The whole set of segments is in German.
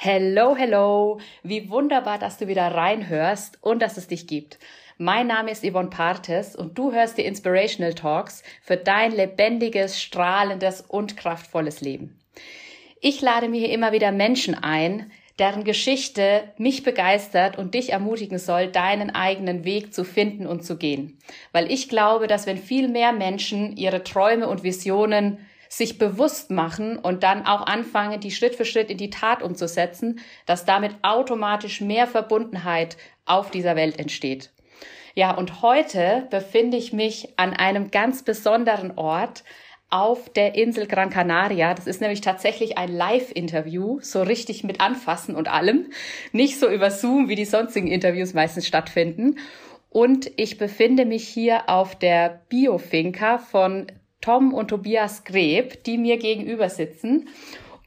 Hello, hello. Wie wunderbar, dass du wieder reinhörst und dass es dich gibt. Mein Name ist Yvonne Partes und du hörst die Inspirational Talks für dein lebendiges, strahlendes und kraftvolles Leben. Ich lade mir hier immer wieder Menschen ein, deren Geschichte mich begeistert und dich ermutigen soll, deinen eigenen Weg zu finden und zu gehen. Weil ich glaube, dass wenn viel mehr Menschen ihre Träume und Visionen sich bewusst machen und dann auch anfangen, die Schritt für Schritt in die Tat umzusetzen, dass damit automatisch mehr Verbundenheit auf dieser Welt entsteht. Ja, und heute befinde ich mich an einem ganz besonderen Ort auf der Insel Gran Canaria. Das ist nämlich tatsächlich ein Live-Interview, so richtig mit Anfassen und allem. Nicht so über Zoom, wie die sonstigen Interviews meistens stattfinden. Und ich befinde mich hier auf der Biofinca von Tom und Tobias Greb, die mir gegenüber sitzen.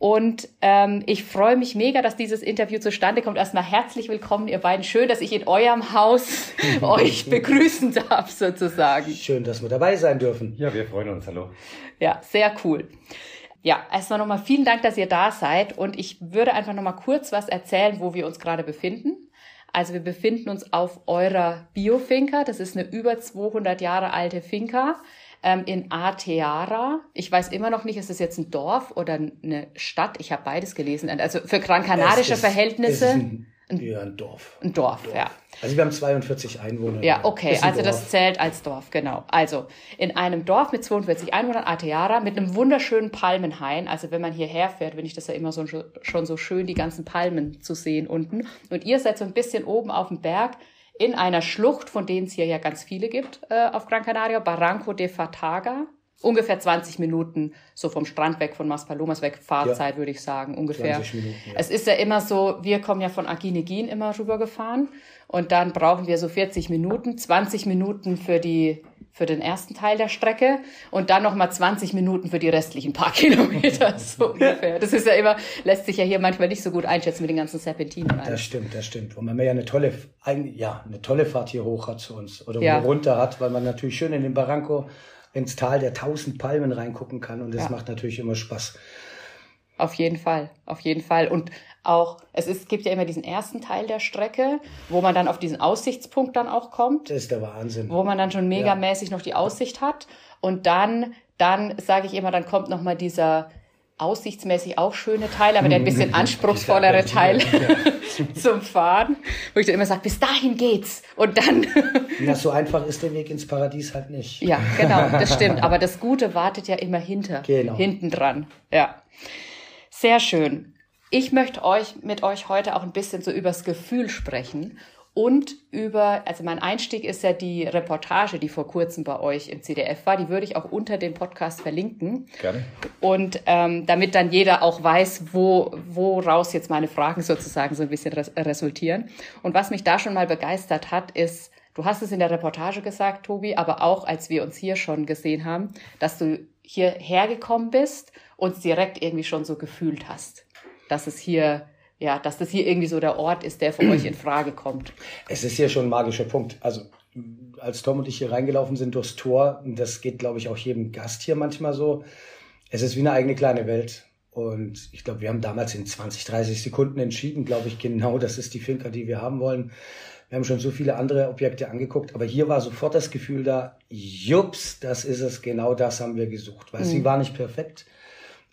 Und ähm, ich freue mich mega, dass dieses Interview zustande kommt. Erstmal herzlich willkommen, ihr beiden. Schön, dass ich in eurem Haus euch begrüßen darf, sozusagen. Schön, dass wir dabei sein dürfen. Ja, wir freuen uns. Hallo. Ja, sehr cool. Ja, erstmal nochmal vielen Dank, dass ihr da seid. Und ich würde einfach nochmal kurz was erzählen, wo wir uns gerade befinden. Also wir befinden uns auf eurer Biofinca. Das ist eine über 200 Jahre alte Finca ähm, in Ateara. Ich weiß immer noch nicht, ist es jetzt ein Dorf oder eine Stadt? Ich habe beides gelesen. Also für Gran Canarische ist, Verhältnisse. Ein, ja, ein Dorf. Ein Dorf, Dorf, ja. Also wir haben 42 Einwohner. Ja, okay, also das zählt als Dorf, genau. Also in einem Dorf mit 42 Einwohnern, Ateara, mit einem wunderschönen Palmenhain. Also wenn man hierher fährt, finde ich das ja immer so, schon so schön, die ganzen Palmen zu sehen unten. Und ihr seid so ein bisschen oben auf dem Berg in einer Schlucht, von denen es hier ja ganz viele gibt äh, auf Gran Canaria, Barranco de Fataga. Ungefähr 20 Minuten so vom Strand weg, von Maspalomas weg, Fahrzeit ja. würde ich sagen, ungefähr. 20 Minuten, ja. Es ist ja immer so, wir kommen ja von Aginegin immer rübergefahren und dann brauchen wir so 40 Minuten, 20 Minuten für die für den ersten Teil der Strecke und dann nochmal 20 Minuten für die restlichen paar Kilometer, so ungefähr. Das ist ja immer, lässt sich ja hier manchmal nicht so gut einschätzen mit den ganzen Serpentinen. Das stimmt, das stimmt. Und man ja eine tolle, ja, eine tolle Fahrt hier hoch hat zu uns oder ja. runter hat, weil man natürlich schön in den Barranco ins Tal der tausend Palmen reingucken kann und das ja. macht natürlich immer Spaß. Auf jeden Fall, auf jeden Fall. Und auch, es ist, gibt ja immer diesen ersten Teil der Strecke, wo man dann auf diesen Aussichtspunkt dann auch kommt. Das ist der Wahnsinn. Wo man dann schon megamäßig ja. noch die Aussicht hat. Und dann, dann sage ich immer, dann kommt nochmal dieser aussichtsmäßig auch schöne Teil, aber der ein bisschen anspruchsvollere Teil zum Fahren, wo ich dann immer sage, bis dahin geht's und dann. Na, so einfach ist der Weg ins Paradies halt nicht. Ja, genau, das stimmt. Aber das Gute wartet ja immer hinter, genau. hinten dran. Ja, sehr schön. Ich möchte euch mit euch heute auch ein bisschen so übers Gefühl sprechen und über, also mein Einstieg ist ja die Reportage, die vor kurzem bei euch im CDF war. Die würde ich auch unter dem Podcast verlinken. Gerne. Und ähm, damit dann jeder auch weiß, wo woraus jetzt meine Fragen sozusagen so ein bisschen res resultieren. Und was mich da schon mal begeistert hat, ist, du hast es in der Reportage gesagt, Tobi, aber auch als wir uns hier schon gesehen haben, dass du hierher gekommen bist und direkt irgendwie schon so gefühlt hast dass es hier ja, dass das hier irgendwie so der Ort ist, der für euch in Frage kommt. Es ist hier schon ein magischer Punkt. Also als Tom und ich hier reingelaufen sind durchs Tor, das geht, glaube ich, auch jedem Gast hier manchmal so. Es ist wie eine eigene kleine Welt. Und ich glaube, wir haben damals in 20, 30 Sekunden entschieden, glaube ich, genau, das ist die Finca, die wir haben wollen. Wir haben schon so viele andere Objekte angeguckt, aber hier war sofort das Gefühl da, jups, das ist es, genau das haben wir gesucht. Weil mhm. sie war nicht perfekt.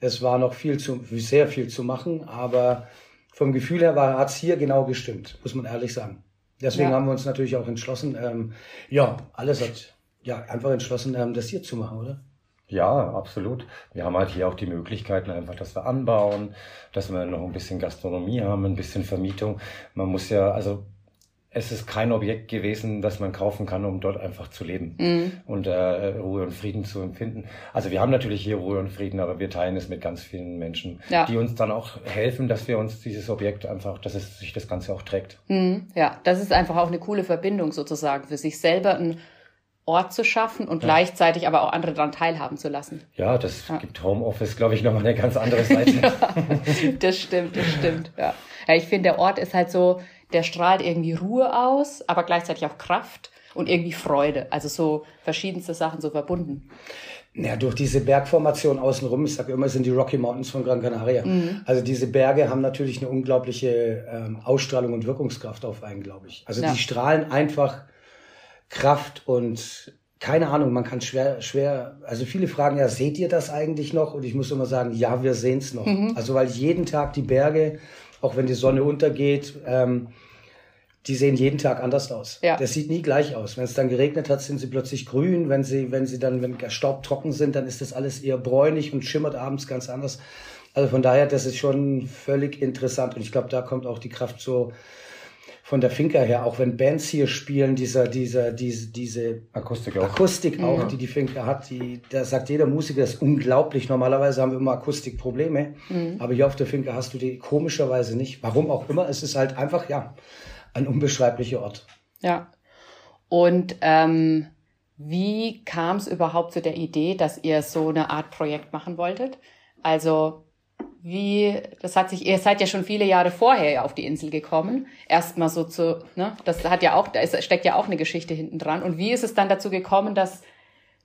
Es war noch viel zu, sehr viel zu machen, aber vom Gefühl her war, hat's hier genau gestimmt, muss man ehrlich sagen. Deswegen ja. haben wir uns natürlich auch entschlossen, ähm, ja, alles hat, ja, einfach entschlossen, ähm, das hier zu machen, oder? Ja, absolut. Wir haben halt hier auch die Möglichkeiten einfach, dass wir anbauen, dass wir noch ein bisschen Gastronomie haben, ein bisschen Vermietung. Man muss ja, also es ist kein Objekt gewesen, das man kaufen kann, um dort einfach zu leben mhm. und äh, Ruhe und Frieden zu empfinden. Also wir haben natürlich hier Ruhe und Frieden, aber wir teilen es mit ganz vielen Menschen, ja. die uns dann auch helfen, dass wir uns dieses Objekt einfach, dass es sich das Ganze auch trägt. Mhm. Ja, das ist einfach auch eine coole Verbindung sozusagen für sich selber einen Ort zu schaffen und ja. gleichzeitig aber auch andere daran teilhaben zu lassen. Ja, das ja. gibt Homeoffice, glaube ich, nochmal eine ganz andere Seite. das stimmt, das stimmt. Ja, ja ich finde, der Ort ist halt so, der strahlt irgendwie Ruhe aus, aber gleichzeitig auch Kraft und irgendwie Freude. Also so verschiedenste Sachen so verbunden. Ja, durch diese Bergformation außenrum, ich sage immer, es sind die Rocky Mountains von Gran Canaria. Mhm. Also diese Berge haben natürlich eine unglaubliche ähm, Ausstrahlung und Wirkungskraft auf einen, glaube ich. Also ja. die strahlen einfach Kraft und keine Ahnung, man kann schwer, schwer, also viele fragen ja, seht ihr das eigentlich noch? Und ich muss immer sagen, ja, wir sehen es noch. Mhm. Also weil jeden Tag die Berge, auch wenn die Sonne untergeht, ähm, die sehen jeden Tag anders aus. Ja. Das sieht nie gleich aus. Wenn es dann geregnet hat, sind sie plötzlich grün. Wenn sie, wenn sie dann, wenn Staub trocken sind, dann ist das alles eher bräunlich und schimmert abends ganz anders. Also von daher, das ist schon völlig interessant. Und ich glaube, da kommt auch die Kraft so von der Finca her. Auch wenn Bands hier spielen, dieser, dieser, diese, diese Akustik auch, Akustik auch mhm. die die Finca hat, die, da sagt jeder Musiker, das ist unglaublich. Normalerweise haben wir immer Akustikprobleme. Mhm. Aber hier auf der Finca hast du die komischerweise nicht. Warum auch immer. Es ist halt einfach, ja, ein unbeschreiblicher Ort. Ja. Und ähm, wie kam es überhaupt zu der Idee, dass ihr so eine Art Projekt machen wolltet? Also wie, das hat sich, ihr seid ja schon viele Jahre vorher auf die Insel gekommen. Erstmal so zu, ne, das hat ja auch, da ist, steckt ja auch eine Geschichte hinten dran. Und wie ist es dann dazu gekommen, dass,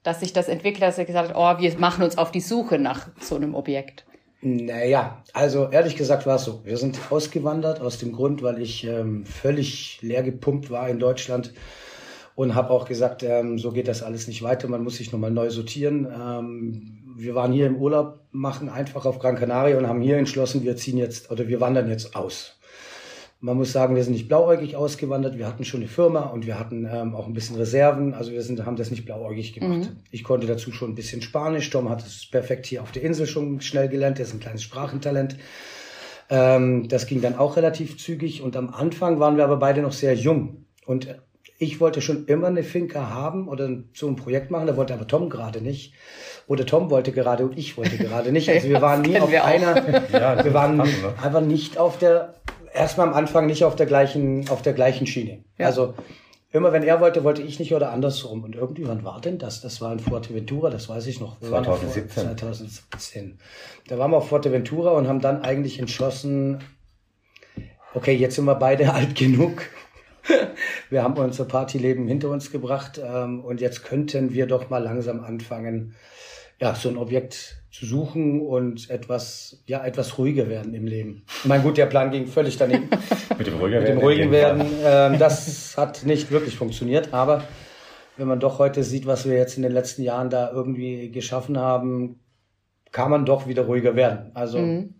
dass sich das entwickelt, dass ihr gesagt habt, oh, wir machen uns auf die Suche nach so einem Objekt? Naja, also ehrlich gesagt war es so. Wir sind ausgewandert aus dem Grund, weil ich ähm, völlig leer gepumpt war in Deutschland und habe auch gesagt, ähm, so geht das alles nicht weiter, man muss sich nochmal neu sortieren. Ähm, wir waren hier im Urlaub, machen einfach auf Gran Canaria und haben hier entschlossen, wir ziehen jetzt oder wir wandern jetzt aus. Man muss sagen, wir sind nicht blauäugig ausgewandert. Wir hatten schon eine Firma und wir hatten ähm, auch ein bisschen Reserven. Also wir sind, haben das nicht blauäugig gemacht. Mhm. Ich konnte dazu schon ein bisschen Spanisch. Tom hat es perfekt hier auf der Insel schon schnell gelernt. Er ist ein kleines Sprachentalent. Ähm, das ging dann auch relativ zügig. Und am Anfang waren wir aber beide noch sehr jung. Und ich wollte schon immer eine Finca haben oder so ein Projekt machen. Da wollte aber Tom gerade nicht. Oder Tom wollte gerade und ich wollte gerade nicht. Also wir waren nie auf wir einer, ja, wir waren ne? einfach nicht auf der erstmal am Anfang nicht auf der gleichen, auf der gleichen Schiene. Ja. Also immer wenn er wollte, wollte ich nicht oder andersrum. Und irgendwie, wann war denn das? Das war in Fuerteventura, das weiß ich noch. Wir 2017. 2017. Da waren wir auf Fuerteventura und haben dann eigentlich entschlossen, okay, jetzt sind wir beide alt genug. wir haben unser Partyleben hinter uns gebracht ähm, und jetzt könnten wir doch mal langsam anfangen, ja, so ein Objekt zu suchen und etwas, ja, etwas ruhiger werden im Leben. Ich meine, gut, der Plan ging völlig daneben. Mit dem ruhiger Mit dem ruhigen werden. Ähm, das hat nicht wirklich funktioniert, aber wenn man doch heute sieht, was wir jetzt in den letzten Jahren da irgendwie geschaffen haben, kann man doch wieder ruhiger werden. Also, mhm.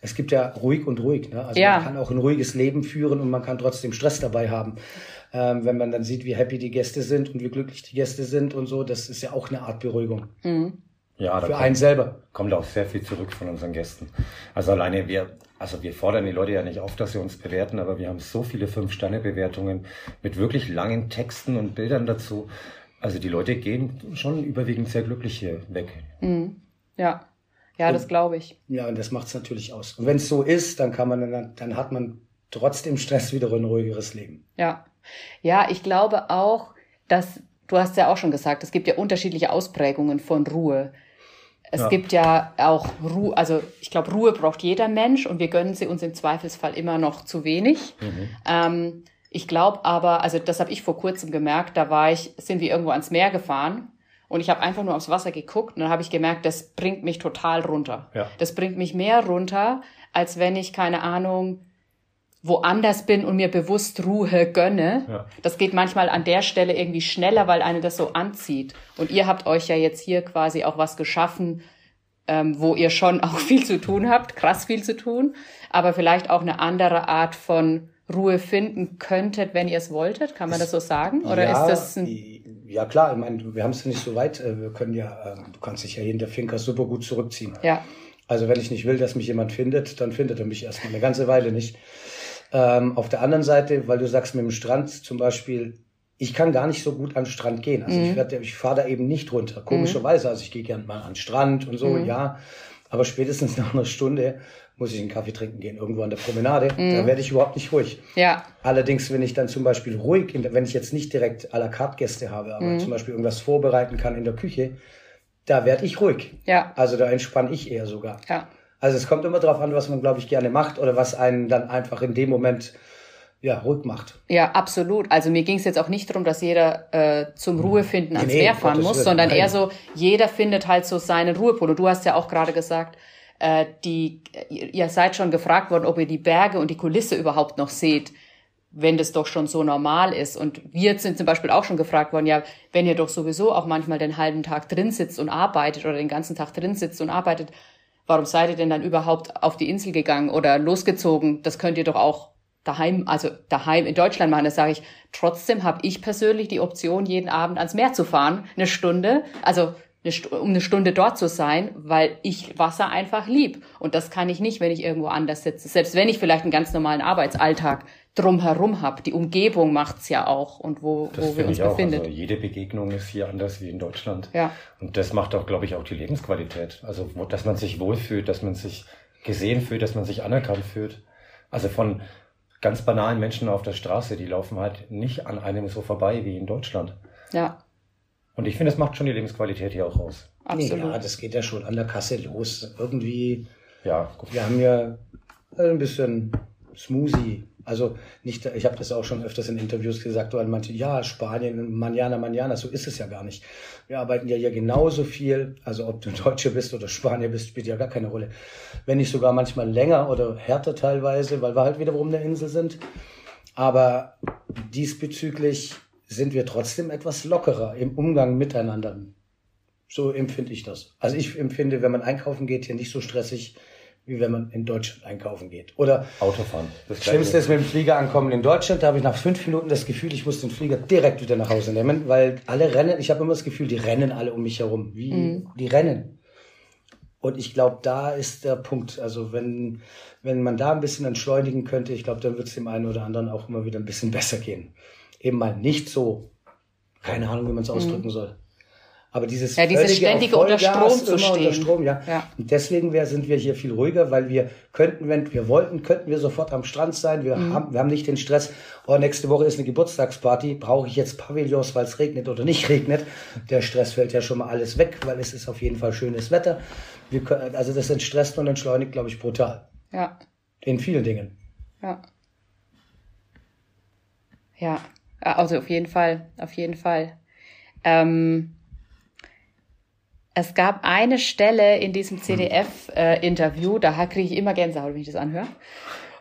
es gibt ja ruhig und ruhig. Ne? Also ja. man kann auch ein ruhiges Leben führen und man kann trotzdem Stress dabei haben. Ähm, wenn man dann sieht, wie happy die Gäste sind und wie glücklich die Gäste sind und so, das ist ja auch eine Art Beruhigung. Mhm. Ja, für kommt, einen selber. Kommt auch sehr viel zurück von unseren Gästen. Also alleine wir, also wir fordern die Leute ja nicht auf, dass sie uns bewerten, aber wir haben so viele Fünf-Sterne-Bewertungen mit wirklich langen Texten und Bildern dazu. Also die Leute gehen schon überwiegend sehr glücklich hier weg. Mhm. Ja. Ja, und, das glaube ich. Ja, und das macht es natürlich aus. Und wenn es so ist, dann kann man dann, dann hat man trotzdem Stress wieder ein ruhigeres Leben. Ja. Ja, ich glaube auch, dass du hast ja auch schon gesagt, es gibt ja unterschiedliche Ausprägungen von Ruhe. Es ja. gibt ja auch Ruhe, also ich glaube, Ruhe braucht jeder Mensch und wir gönnen sie uns im Zweifelsfall immer noch zu wenig. Mhm. Ähm, ich glaube aber, also das habe ich vor kurzem gemerkt, da war ich, sind wir irgendwo ans Meer gefahren und ich habe einfach nur aufs Wasser geguckt und dann habe ich gemerkt, das bringt mich total runter. Ja. Das bringt mich mehr runter, als wenn ich, keine Ahnung, woanders bin und mir bewusst Ruhe gönne. Ja. Das geht manchmal an der Stelle irgendwie schneller, weil eine das so anzieht. Und ihr habt euch ja jetzt hier quasi auch was geschaffen, ähm, wo ihr schon auch viel zu tun habt, krass viel zu tun, aber vielleicht auch eine andere Art von Ruhe finden könntet, wenn ihr es wolltet. Kann man das so sagen? Oder ja, ist das ein ja klar, ich meine, wir haben es nicht so weit. Äh, wir können ja, ähm, du kannst dich ja hier in der Finca super gut zurückziehen. Ja. Also wenn ich nicht will, dass mich jemand findet, dann findet er mich erstmal eine ganze Weile nicht. Ähm, auf der anderen Seite, weil du sagst mit dem Strand zum Beispiel, ich kann gar nicht so gut an den Strand gehen. Also mhm. ich, werd, ich fahre da eben nicht runter. Komischerweise, also ich gehe gern mal an den Strand und so, mhm. ja. Aber spätestens nach einer Stunde muss ich einen Kaffee trinken gehen, irgendwo an der Promenade. Mhm. Da werde ich überhaupt nicht ruhig. Ja. Allerdings, wenn ich dann zum Beispiel ruhig, wenn ich jetzt nicht direkt à la carte Gäste habe, aber mhm. zum Beispiel irgendwas vorbereiten kann in der Küche, da werde ich ruhig. Ja. Also da entspanne ich eher sogar. Ja. Also es kommt immer darauf an, was man, glaube ich, gerne macht oder was einen dann einfach in dem Moment ja, ruhig macht. Ja, absolut. Also mir ging es jetzt auch nicht darum, dass jeder äh, zum Ruhefinden ans nee, Meer fahren Gottes muss, sondern Nein. eher so, jeder findet halt so seinen Ruhepol. Und du hast ja auch gerade gesagt, äh, die, ihr seid schon gefragt worden, ob ihr die Berge und die Kulisse überhaupt noch seht, wenn das doch schon so normal ist. Und wir sind zum Beispiel auch schon gefragt worden, ja, wenn ihr doch sowieso auch manchmal den halben Tag drin sitzt und arbeitet oder den ganzen Tag drin sitzt und arbeitet, warum seid ihr denn dann überhaupt auf die Insel gegangen oder losgezogen? Das könnt ihr doch auch daheim, also daheim in Deutschland machen, das sage ich. Trotzdem habe ich persönlich die Option, jeden Abend ans Meer zu fahren, eine Stunde, also eine, um eine Stunde dort zu sein, weil ich Wasser einfach lieb. Und das kann ich nicht, wenn ich irgendwo anders sitze. Selbst wenn ich vielleicht einen ganz normalen Arbeitsalltag drumherum habe. Die Umgebung macht's ja auch und wo, das wo wir uns befinden. Also jede Begegnung ist hier anders wie in Deutschland. Ja. Und das macht auch, glaube ich, auch die Lebensqualität. Also, dass man sich wohlfühlt, dass man sich gesehen fühlt, dass man sich anerkannt fühlt. Also von ganz banalen Menschen auf der Straße, die laufen halt nicht an einem so vorbei wie in Deutschland. Ja. Und ich finde, das macht schon die Lebensqualität hier auch aus. Absolut. Ja, das geht ja schon an der Kasse los. Irgendwie. Ja, gut. Wir haben ja ein bisschen Smoothie. Also nicht, ich habe das auch schon öfters in Interviews gesagt, weil manche, ja, Spanien, manana, manana, so ist es ja gar nicht. Wir arbeiten ja hier genauso viel, also ob du Deutsche bist oder Spanier bist, spielt ja gar keine Rolle. Wenn nicht sogar manchmal länger oder härter teilweise, weil wir halt wiederum eine Insel sind. Aber diesbezüglich sind wir trotzdem etwas lockerer im Umgang miteinander. So empfinde ich das. Also ich empfinde, wenn man einkaufen geht, hier nicht so stressig wie wenn man in Deutschland einkaufen geht. Oder Autofahren. Das Schlimmste ist mit dem Flieger ankommen in Deutschland. Da habe ich nach fünf Minuten das Gefühl, ich muss den Flieger direkt wieder nach Hause nehmen, weil alle rennen. Ich habe immer das Gefühl, die rennen alle um mich herum. Wie mhm. die rennen. Und ich glaube, da ist der Punkt. Also wenn wenn man da ein bisschen entschleunigen könnte, ich glaube, dann wird es dem einen oder anderen auch immer wieder ein bisschen besser gehen. Eben mal nicht so, keine Ahnung, wie man es mhm. ausdrücken soll. Aber dieses ja, dieses ständige unter Strom zu stehen. Unter Strom, ja. ja. Und deswegen wär, sind wir hier viel ruhiger, weil wir könnten, wenn wir wollten, könnten wir sofort am Strand sein. Wir mhm. haben, wir haben nicht den Stress. Oh, nächste Woche ist eine Geburtstagsparty. Brauche ich jetzt Pavillons, weil es regnet oder nicht regnet? Der Stress fällt ja schon mal alles weg, weil es ist auf jeden Fall schönes Wetter. Wir können, also das entstresst und entschleunigt, glaube ich, brutal. Ja. In vielen Dingen. Ja. Ja. Also auf jeden Fall, auf jeden Fall. Ähm, es gab eine Stelle in diesem CDF-Interview, äh, da kriege ich immer Gänsehaut, wenn ich das anhöre.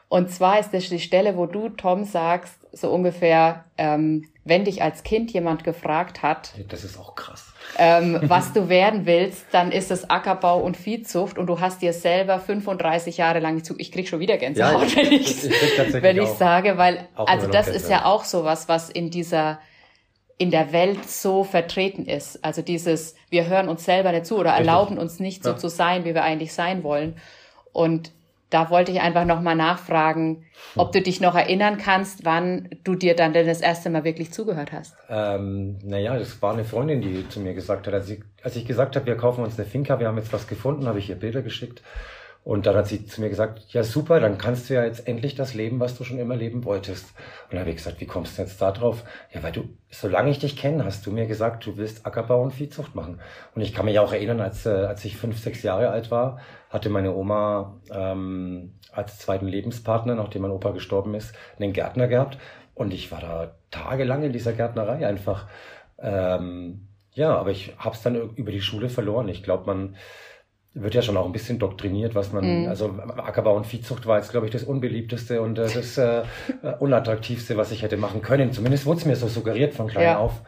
Und zwar ist das die Stelle, wo du, Tom, sagst, so ungefähr, ähm, wenn dich als Kind jemand gefragt hat, das ist auch krass, ähm, was du werden willst, dann ist es Ackerbau und Viehzucht und du hast dir selber 35 Jahre lang zu, ich krieg schon wieder Gänsehaut, ja, wenn ich, wenn ich sage, weil, also das ist ja auch sowas, was in dieser in der Welt so vertreten ist. Also dieses, wir hören uns selber nicht zu oder Richtig. erlauben uns nicht so ja. zu sein, wie wir eigentlich sein wollen. Und da wollte ich einfach nochmal nachfragen, ob du dich noch erinnern kannst, wann du dir dann denn das erste Mal wirklich zugehört hast. Ähm, naja, das war eine Freundin, die zu mir gesagt hat, als ich, als ich gesagt habe, wir kaufen uns eine Finca, wir haben jetzt was gefunden, habe ich ihr Bilder geschickt. Und dann hat sie zu mir gesagt, ja super, dann kannst du ja jetzt endlich das leben, was du schon immer leben wolltest. Und dann habe ich gesagt, wie kommst du jetzt da drauf? Ja, weil du, solange ich dich kenne, hast du mir gesagt, du willst Ackerbau und Viehzucht machen. Und ich kann mich auch erinnern, als, äh, als ich fünf, sechs Jahre alt war, hatte meine Oma ähm, als zweiten Lebenspartner, nachdem mein Opa gestorben ist, einen Gärtner gehabt. Und ich war da tagelang in dieser Gärtnerei einfach. Ähm, ja, aber ich habe es dann über die Schule verloren. Ich glaube, man wird ja schon auch ein bisschen doktriniert, was man, mhm. also Ackerbau und Viehzucht war jetzt, glaube ich, das unbeliebteste und äh, das äh, unattraktivste, was ich hätte machen können. Zumindest wurde es mir so suggeriert von klein ja. auf.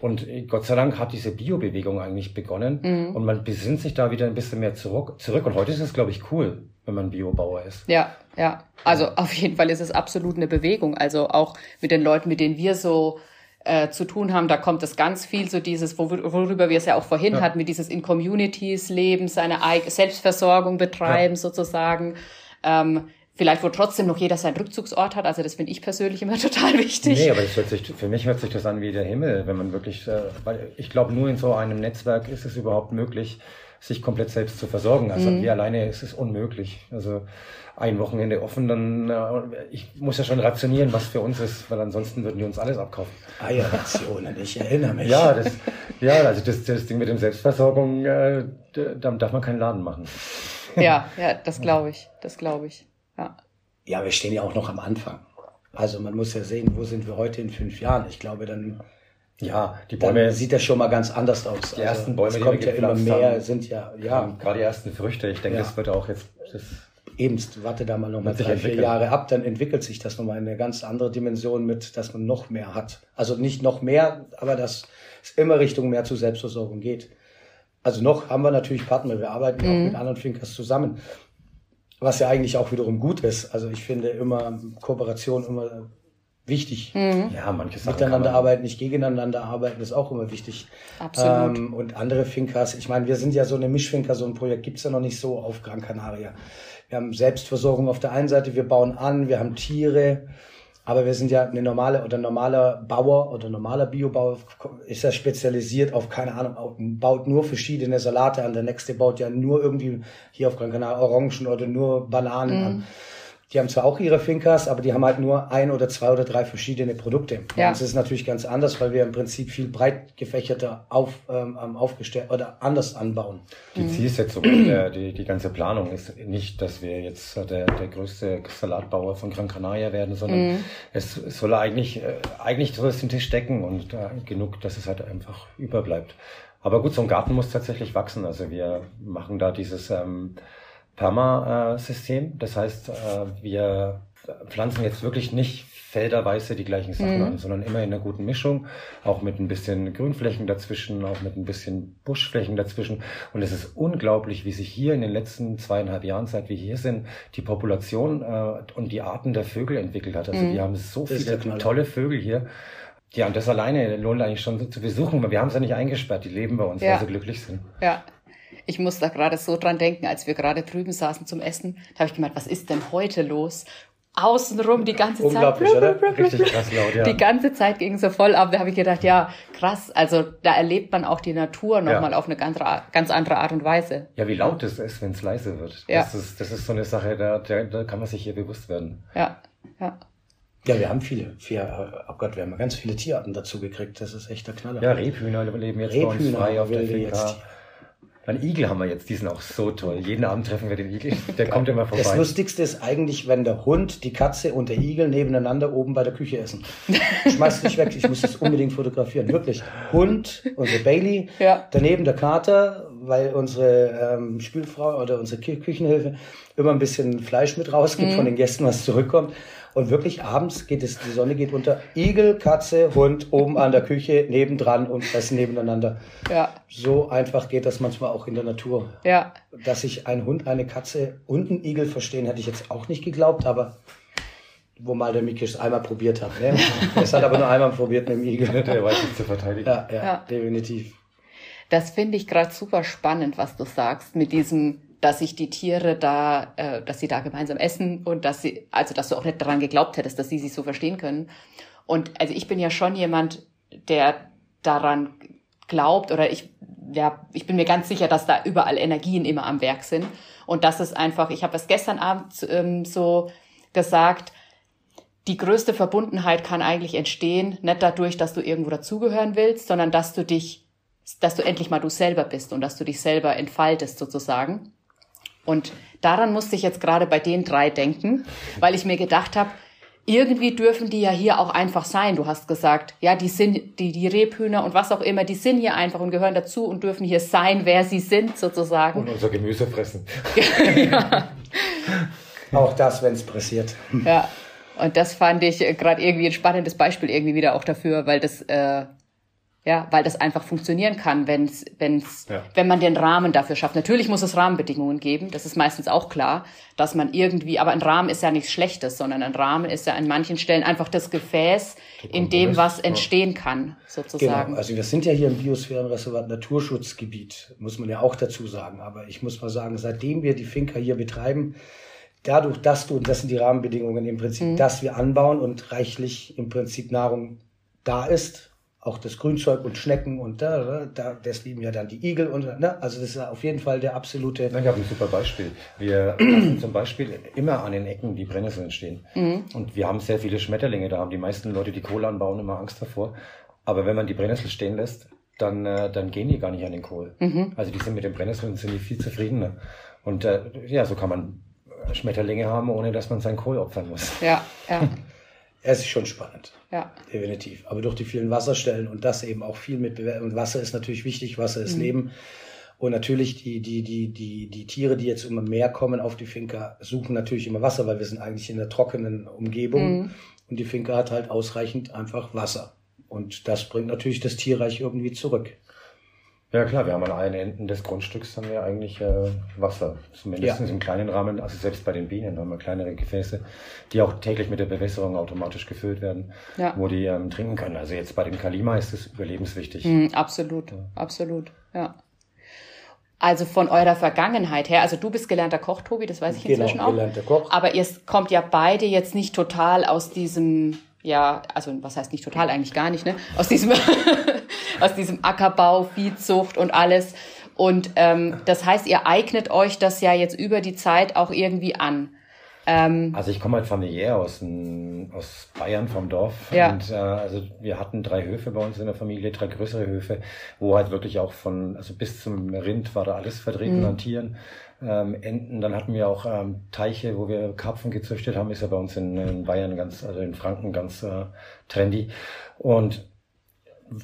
Und äh, Gott sei Dank hat diese Bio-Bewegung eigentlich begonnen mhm. und man besinnt sich da wieder ein bisschen mehr zurück. zurück. Und heute ist es, glaube ich, cool, wenn man Biobauer ist. Ja, ja. Also auf jeden Fall ist es absolut eine Bewegung. Also auch mit den Leuten, mit denen wir so äh, zu tun haben. Da kommt es ganz viel so dieses, worüber wir es ja auch vorhin ja. hatten, mit dieses in Communities leben, seine Selbstversorgung betreiben ja. sozusagen. Ähm, vielleicht wo trotzdem noch jeder seinen Rückzugsort hat. Also das finde ich persönlich immer total wichtig. Nee, aber das hört sich, für mich hört sich das an wie der Himmel, wenn man wirklich, äh, weil ich glaube, nur in so einem Netzwerk ist es überhaupt möglich, sich komplett selbst zu versorgen. Also mhm. wir alleine ist es unmöglich. Also ein Wochenende offen, dann äh, ich muss ja schon rationieren, was für uns ist, weil ansonsten würden die uns alles abkaufen. Eierrationen, ich erinnere mich. ja, das, ja, also das, das Ding mit dem Selbstversorgung, äh, da darf man keinen Laden machen. ja, ja, das glaube ich, das glaube ich. Ja. Ja, wir stehen ja auch noch am Anfang. Also man muss ja sehen, wo sind wir heute in fünf Jahren. Ich glaube, dann ja, die Bäume dann sieht das schon mal ganz anders aus. Die also ersten Bäume, es kommt ja immer mehr, haben, sind ja, ja. Gerade die ersten Früchte. Ich denke, ja. das wird auch jetzt, das Eben, warte da mal noch mal drei, vier Jahre ab, dann entwickelt sich das nochmal in eine ganz andere Dimension mit, dass man noch mehr hat. Also nicht noch mehr, aber dass es immer Richtung mehr zu Selbstversorgung geht. Also noch haben wir natürlich Partner, wir arbeiten mhm. auch mit anderen Finkers zusammen. Was ja eigentlich auch wiederum gut ist. Also ich finde immer Kooperation immer wichtig. Mhm. Ja, manche Sachen Miteinander arbeiten, nicht gegeneinander arbeiten, ist auch immer wichtig. Absolut. Ähm, und andere Finkers, ich meine, wir sind ja so eine Mischfinker, so ein Projekt gibt's ja noch nicht so auf Gran Canaria. Wir haben Selbstversorgung auf der einen Seite, wir bauen an, wir haben Tiere, aber wir sind ja eine normale oder normaler Bauer oder normaler Biobauer ist ja spezialisiert auf, keine Ahnung, baut nur verschiedene Salate an. Der nächste baut ja nur irgendwie hier auf Gran Canaria Orangen oder nur Bananen mhm. an. Die haben zwar auch ihre Finkers, aber die haben halt nur ein oder zwei oder drei verschiedene Produkte. Ja. Und das ist natürlich ganz anders, weil wir im Prinzip viel breit gefächerter auf, ähm, ähm aufgestellt oder anders anbauen. Die Zielsetzung, der, die, die ganze Planung ist nicht, dass wir jetzt der, der größte Salatbauer von Gran Canaria werden, sondern mhm. es soll eigentlich, äh, eigentlich soll es den Tisch decken und äh, genug, dass es halt einfach überbleibt. Aber gut, so ein Garten muss tatsächlich wachsen. Also wir machen da dieses ähm, Perma-System. Das heißt, äh, wir pflanzen jetzt wirklich nicht felderweise die gleichen Sachen mhm. an, sondern immer in einer guten Mischung, auch mit ein bisschen Grünflächen dazwischen, auch mit ein bisschen Buschflächen dazwischen. Und es ist unglaublich, wie sich hier in den letzten zweieinhalb Jahren, seit wir hier sind, die Population äh, und die Arten der Vögel entwickelt hat. Also mhm. wir haben so viele tolle Vögel hier. Ja, und das alleine lohnt eigentlich schon zu besuchen, weil wir haben es ja nicht eingesperrt, die leben bei uns, ja. weil sie glücklich sind. Ja, ich muss da gerade so dran denken, als wir gerade drüben saßen zum Essen, da habe ich gemeint, was ist denn heute los? Außenrum die ganze Zeit. Blub, blub, blub, Richtig krass laut, ja. Die ganze Zeit ging so voll ab. Da habe ich gedacht, ja, krass. Also da erlebt man auch die Natur nochmal ja. auf eine ganz, ganz andere Art und Weise. Ja, wie laut es ist, wenn es leise wird. Ja. Das, ist, das ist so eine Sache, da, da, da kann man sich hier bewusst werden. Ja, ja. Ja, wir haben viele, vier, oh Gott, wir haben ganz viele Tierarten dazu gekriegt. Das ist echt der Knaller. Ja, Rebhühner leben jetzt Rebhühner bei uns frei auf der Finca. Ein Igel haben wir jetzt, die sind auch so toll. Jeden Abend treffen wir den Igel, der kommt immer vorbei. Das Lustigste ist eigentlich, wenn der Hund, die Katze und der Igel nebeneinander oben bei der Küche essen. Schmeiß dich weg, ich muss das unbedingt fotografieren. Wirklich. Hund, unsere Bailey, ja. daneben der Kater, weil unsere ähm, Spülfrau oder unsere Küchenhilfe immer ein bisschen Fleisch mit rausgibt mhm. von den Gästen, was zurückkommt. Und wirklich abends geht es, die Sonne geht unter. Igel, Katze, Hund oben an der Küche, nebendran und essen nebeneinander. Ja. So einfach geht das manchmal auch in der Natur. Ja. Dass sich ein Hund, eine Katze und ein Igel verstehen, hätte ich jetzt auch nicht geglaubt, aber wo mal der Miki es einmal probiert hat. Ne? Es hat aber nur einmal probiert mit dem Igel. Der weiß sich zu verteidigen. Ja, ja, ja. definitiv. Das finde ich gerade super spannend, was du sagst, mit diesem dass sich die Tiere da, äh, dass sie da gemeinsam essen und dass sie, also dass du auch nicht daran geglaubt hättest, dass sie sich so verstehen können. Und also ich bin ja schon jemand, der daran glaubt oder ich, ja, ich bin mir ganz sicher, dass da überall Energien immer am Werk sind und das ist einfach, ich habe es gestern Abend ähm, so gesagt, die größte Verbundenheit kann eigentlich entstehen, nicht dadurch, dass du irgendwo dazugehören willst, sondern dass du dich, dass du endlich mal du selber bist und dass du dich selber entfaltest sozusagen. Und daran musste ich jetzt gerade bei den drei denken, weil ich mir gedacht habe, irgendwie dürfen die ja hier auch einfach sein. Du hast gesagt, ja, die sind, die, die Rebhühner und was auch immer, die sind hier einfach und gehören dazu und dürfen hier sein, wer sie sind, sozusagen. Und unser Gemüse fressen. ja. Auch das, wenn es pressiert. Ja. Und das fand ich gerade irgendwie ein spannendes Beispiel irgendwie wieder auch dafür, weil das äh, ja, weil das einfach funktionieren kann, wenn's, wenn's, ja. wenn man den Rahmen dafür schafft. Natürlich muss es Rahmenbedingungen geben, das ist meistens auch klar, dass man irgendwie, aber ein Rahmen ist ja nichts Schlechtes, sondern ein Rahmen ist ja an manchen Stellen einfach das Gefäß, in dem was entstehen kann, sozusagen. Genau, also wir sind ja hier im Biosphärenreservat Naturschutzgebiet, muss man ja auch dazu sagen. Aber ich muss mal sagen, seitdem wir die Finca hier betreiben, dadurch, dass du, und das sind die Rahmenbedingungen im Prinzip, mhm. dass wir anbauen und reichlich im Prinzip Nahrung da ist, auch das Grünzeug und Schnecken und da, da das lieben ja dann die Igel und ne? also das ist auf jeden Fall der absolute. ich habe ein super Beispiel. Wir lassen zum Beispiel immer an den Ecken die Brennnesseln stehen mhm. und wir haben sehr viele Schmetterlinge. Da haben die meisten Leute, die Kohle anbauen, immer Angst davor. Aber wenn man die Brennnessel stehen lässt, dann äh, dann gehen die gar nicht an den Kohl. Mhm. Also die sind mit den Brennnesseln sind die viel zufriedener. Und äh, ja, so kann man Schmetterlinge haben, ohne dass man seinen Kohl opfern muss. Ja, ja. Es ist schon spannend. Ja. Definitiv. Aber durch die vielen Wasserstellen und das eben auch viel mit Bewer und Wasser ist natürlich wichtig, Wasser ist mhm. Leben. Und natürlich die, die, die, die, die Tiere, die jetzt immer mehr kommen auf die Finca, suchen natürlich immer Wasser, weil wir sind eigentlich in der trockenen Umgebung. Mhm. Und die Finca hat halt ausreichend einfach Wasser. Und das bringt natürlich das Tierreich irgendwie zurück. Ja klar, wir haben an allen Enden des Grundstücks haben wir eigentlich äh, Wasser, zumindest ja. im kleinen Rahmen. Also selbst bei den Bienen haben wir kleinere Gefäße, die auch täglich mit der Bewässerung automatisch gefüllt werden, ja. wo die ähm, trinken können. Also jetzt bei dem Kalima ist es überlebenswichtig. Mm, absolut, ja. absolut, ja. Also von eurer Vergangenheit her, also du bist gelernter Koch, Tobi, das weiß ich genau, inzwischen auch. Gelernter Koch. Aber ihr kommt ja beide jetzt nicht total aus diesem ja, also was heißt nicht total, eigentlich gar nicht, ne? Aus diesem, aus diesem Ackerbau, Viehzucht und alles. Und ähm, das heißt, ihr eignet euch das ja jetzt über die Zeit auch irgendwie an. Ähm, also ich komme halt familiär aus, aus Bayern vom Dorf. Ja. Und äh, also wir hatten drei Höfe bei uns in der Familie, drei größere Höfe, wo halt wirklich auch von, also bis zum Rind war da alles vertreten mhm. an Tieren ähm, Enten. Dann hatten wir auch ähm, Teiche, wo wir Karpfen gezüchtet haben. Ist ja bei uns in, in Bayern ganz, also in Franken ganz äh, trendy. Und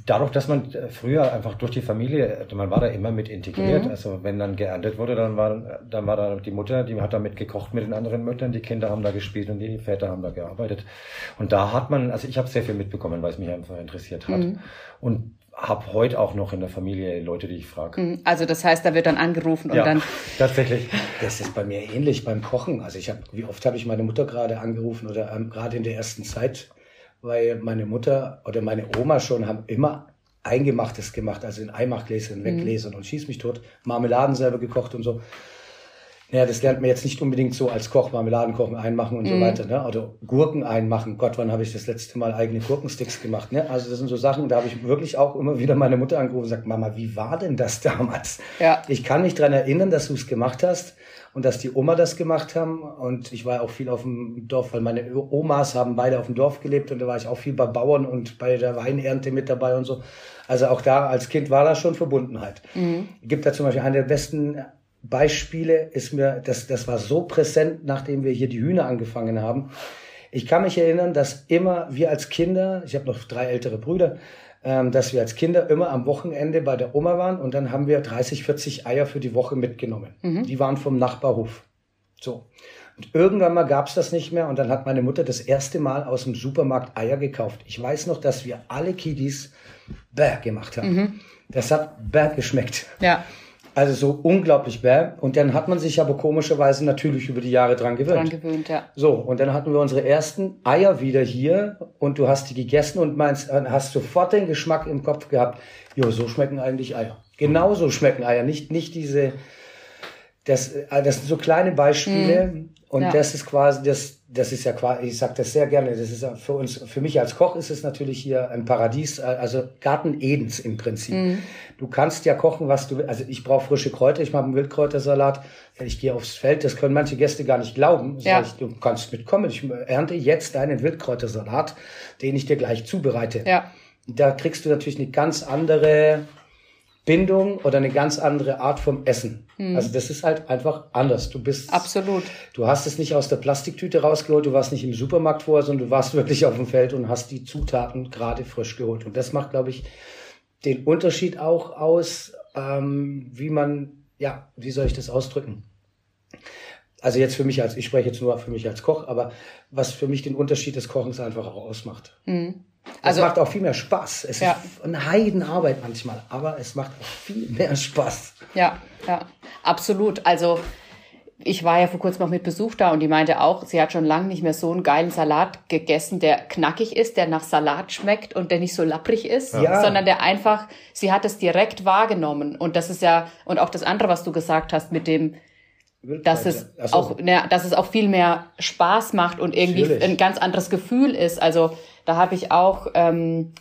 dadurch, dass man äh, früher einfach durch die Familie, man war da immer mit integriert. Mhm. Also wenn dann geerntet wurde, dann war, dann war da die Mutter, die hat damit gekocht mit den anderen Müttern, die Kinder haben da gespielt und die Väter haben da gearbeitet. Und da hat man, also ich habe sehr viel mitbekommen, weil es mich einfach interessiert hat. Mhm. Und habe heute auch noch in der Familie Leute, die ich frage. Mhm. Also das heißt, da wird dann angerufen und ja, dann. Tatsächlich. Das ist bei mir ähnlich beim Kochen. Also ich habe, wie oft habe ich meine Mutter gerade angerufen oder ähm, gerade in der ersten Zeit, weil meine Mutter oder meine Oma schon haben immer Eingemachtes gemacht, also in Eimachgläsern, Weggläsern mhm. und schieß mich tot, Marmeladen selber gekocht und so. Ja, das lernt man jetzt nicht unbedingt so als Koch, Marmeladen kochen, einmachen und mm. so mhm. weiter. Ne? Oder Gurken einmachen. Gott, wann habe ich das letzte Mal eigene Gurkensticks gemacht? Ne? Also das sind so Sachen, da habe ich wirklich auch immer wieder meine Mutter angerufen und gesagt, Mama, wie war denn das damals? Ja. Ich kann mich dran erinnern, dass du es gemacht hast und dass die Oma das gemacht haben. Und ich war auch viel auf dem Dorf, weil meine Omas haben beide auf dem Dorf gelebt und da war ich auch viel bei Bauern und bei der Weinernte mit dabei und so. Also auch da als Kind war da schon Verbundenheit. Mhm. Gibt da zum Beispiel eine der besten Beispiele ist mir, das, das war so präsent, nachdem wir hier die Hühner angefangen haben. Ich kann mich erinnern, dass immer wir als Kinder, ich habe noch drei ältere Brüder, ähm, dass wir als Kinder immer am Wochenende bei der Oma waren und dann haben wir 30, 40 Eier für die Woche mitgenommen. Mhm. Die waren vom Nachbarhof. So. Und irgendwann mal gab's das nicht mehr und dann hat meine Mutter das erste Mal aus dem Supermarkt Eier gekauft. Ich weiß noch, dass wir alle Kiddies Bäh gemacht haben. Mhm. Das hat Bäh geschmeckt. Ja. Also so unglaublich bäh. Und dann hat man sich aber komischerweise natürlich über die Jahre dran gewöhnt. Dran gewöhnt, ja. So, und dann hatten wir unsere ersten Eier wieder hier und du hast die gegessen und meinst, äh, hast sofort den Geschmack im Kopf gehabt. Jo, so schmecken eigentlich Eier. Genauso schmecken Eier. Nicht, nicht diese, das, äh, das sind so kleine Beispiele. Mhm. Und ja. das ist quasi, das, das ist ja quasi, ich sage das sehr gerne, das ist für uns, für mich als Koch ist es natürlich hier ein Paradies, also Garten Edens im Prinzip. Mhm. Du kannst ja kochen, was du willst. Also ich brauche frische Kräuter, ich mache einen Wildkräutersalat, ich gehe aufs Feld, das können manche Gäste gar nicht glauben. Ja. Ich, du kannst mitkommen, ich ernte jetzt deinen Wildkräutersalat, den ich dir gleich zubereite. Ja. Da kriegst du natürlich eine ganz andere Bindung oder eine ganz andere Art vom Essen. Mhm. Also das ist halt einfach anders. Du bist absolut. Du hast es nicht aus der Plastiktüte rausgeholt, du warst nicht im Supermarkt vorher, sondern du warst wirklich auf dem Feld und hast die Zutaten gerade frisch geholt. Und das macht, glaube ich, den Unterschied auch aus, ähm, wie man, ja, wie soll ich das ausdrücken? Also jetzt für mich als, ich spreche jetzt nur für mich als Koch, aber was für mich den Unterschied des Kochens einfach auch ausmacht. Mhm. Also, es macht auch viel mehr Spaß. Es ja. ist eine Heidenarbeit manchmal, aber es macht auch viel mehr Spaß. Ja, ja, absolut. Also ich war ja vor kurzem auch mit Besuch da und die meinte auch, sie hat schon lange nicht mehr so einen geilen Salat gegessen, der knackig ist, der nach Salat schmeckt und der nicht so lapprig ist, ja. sondern der einfach, sie hat es direkt wahrgenommen. Und das ist ja, und auch das andere, was du gesagt hast mit dem, dass es so. auch, ne, dass es auch viel mehr Spaß macht und irgendwie Natürlich. ein ganz anderes Gefühl ist. Also da habe ich auch ähm,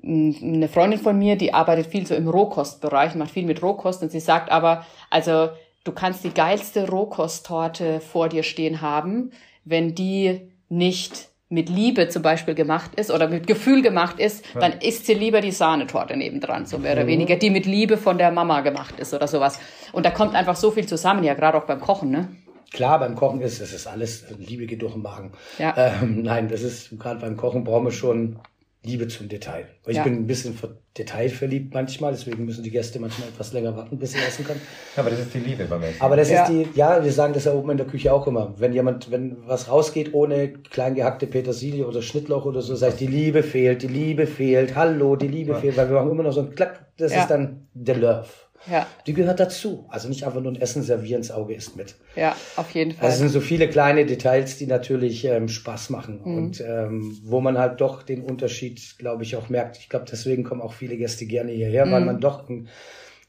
eine Freundin von mir, die arbeitet viel so im Rohkostbereich, macht viel mit Rohkost und sie sagt aber, also du kannst die geilste Rohkosttorte vor dir stehen haben, wenn die nicht mit Liebe zum Beispiel gemacht ist oder mit Gefühl gemacht ist, ja. dann isst sie lieber die Sahnetorte nebendran, so mehr oder weniger, die mit Liebe von der Mama gemacht ist oder sowas. Und da kommt einfach so viel zusammen, ja, gerade auch beim Kochen, ne? Klar, beim Kochen ist es ist alles Liebe geht durch den Magen. Ja. Ähm, nein, das ist gerade beim Kochen brauchen wir schon Liebe zum Detail. Ich ja. bin ein bisschen detailverliebt manchmal, deswegen müssen die Gäste manchmal etwas länger warten, bis sie essen können. Aber das ist die Liebe beim Essen. Aber das ja. ist die, ja, wir sagen das ja oben in der Küche auch immer. Wenn jemand, wenn was rausgeht ohne klein gehackte Petersilie oder Schnittloch oder so, sagt die Liebe fehlt, die Liebe fehlt, hallo, die Liebe ja. fehlt, weil wir machen immer noch so ein Klack, das ist dann der Love. Ja. Die gehört dazu. Also nicht einfach nur ein Essen servieren, das Auge isst mit. Ja, auf jeden Fall. Also es sind so viele kleine Details, die natürlich ähm, Spaß machen mhm. und ähm, wo man halt doch den Unterschied, glaube ich, auch merkt. Ich glaube, deswegen kommen auch viele Gäste gerne hierher, mhm. weil man doch einen,